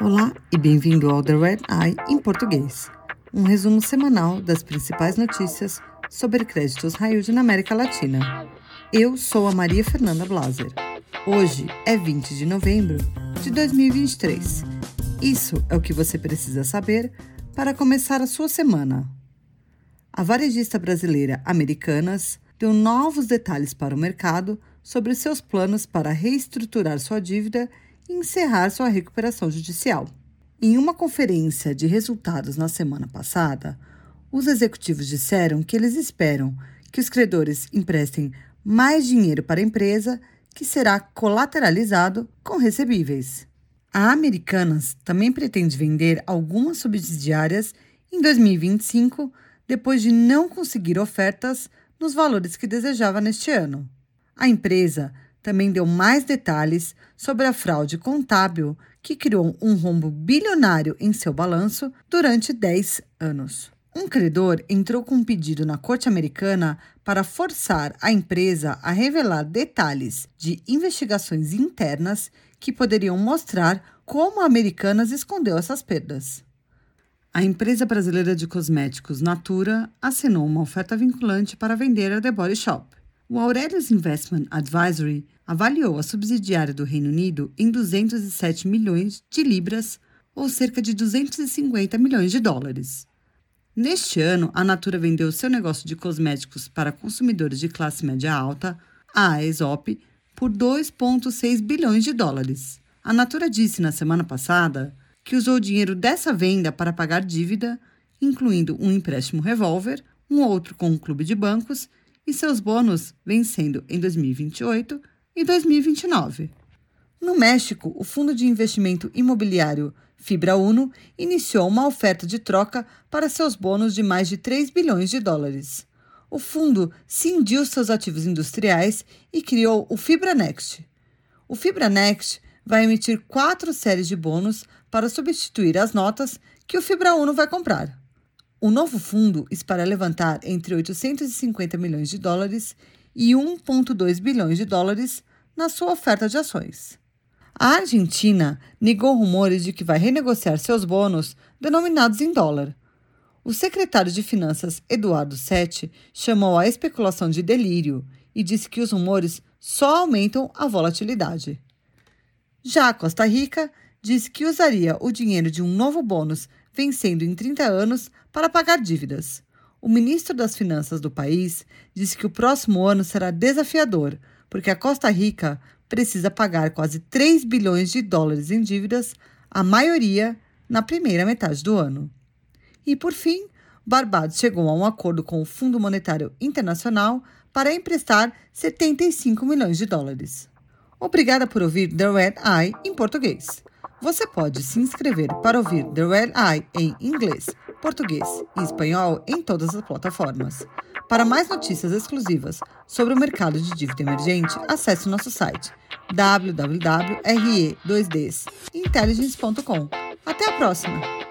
Olá e bem-vindo ao The Red Eye em português, um resumo semanal das principais notícias sobre créditos high na América Latina. Eu sou a Maria Fernanda Blaser. Hoje é 20 de novembro de 2023. Isso é o que você precisa saber para começar a sua semana. A varejista brasileira Americanas deu novos detalhes para o mercado sobre seus planos para reestruturar sua dívida e encerrar sua recuperação judicial. Em uma conferência de resultados na semana passada, os executivos disseram que eles esperam que os credores emprestem mais dinheiro para a empresa, que será colateralizado com recebíveis. A Americanas também pretende vender algumas subsidiárias em 2025, depois de não conseguir ofertas nos valores que desejava neste ano. A empresa também deu mais detalhes sobre a fraude contábil que criou um rombo bilionário em seu balanço durante 10 anos. Um credor entrou com um pedido na corte americana para forçar a empresa a revelar detalhes de investigações internas que poderiam mostrar como a Americanas escondeu essas perdas. A empresa brasileira de cosméticos Natura assinou uma oferta vinculante para vender a The Body Shop. O Aurelius Investment Advisory avaliou a subsidiária do Reino Unido em 207 milhões de libras, ou cerca de 250 milhões de dólares. Neste ano, a Natura vendeu seu negócio de cosméticos para consumidores de classe média alta, a Aesop, por 2,6 bilhões de dólares. A Natura disse na semana passada que usou o dinheiro dessa venda para pagar dívida, incluindo um empréstimo revólver, um outro com um clube de bancos e seus bônus vencendo em 2028 e 2029. No México, o fundo de investimento imobiliário Fibra Uno iniciou uma oferta de troca para seus bônus de mais de 3 bilhões de dólares. O fundo cindiu seus ativos industriais e criou o Fibra Next. O Fibra Next vai emitir quatro séries de bônus para substituir as notas que o Fibra Uno vai comprar. O novo fundo espera levantar entre 850 milhões de dólares e 1,2 bilhões de dólares na sua oferta de ações. A Argentina negou rumores de que vai renegociar seus bônus denominados em dólar. O secretário de Finanças, Eduardo Sete, chamou a especulação de delírio e disse que os rumores só aumentam a volatilidade. Já a Costa Rica disse que usaria o dinheiro de um novo bônus vencendo em 30 anos para pagar dívidas. O ministro das Finanças do país disse que o próximo ano será desafiador, porque a Costa Rica precisa pagar quase 3 bilhões de dólares em dívidas, a maioria na primeira metade do ano. E, por fim, Barbados chegou a um acordo com o Fundo Monetário Internacional para emprestar 75 milhões de dólares. Obrigada por ouvir The Red Eye em português. Você pode se inscrever para ouvir The Red Eye em inglês, português e espanhol em todas as plataformas. Para mais notícias exclusivas sobre o mercado de dívida emergente, acesse nosso site www.re2ds.intelligence.com. Até a próxima!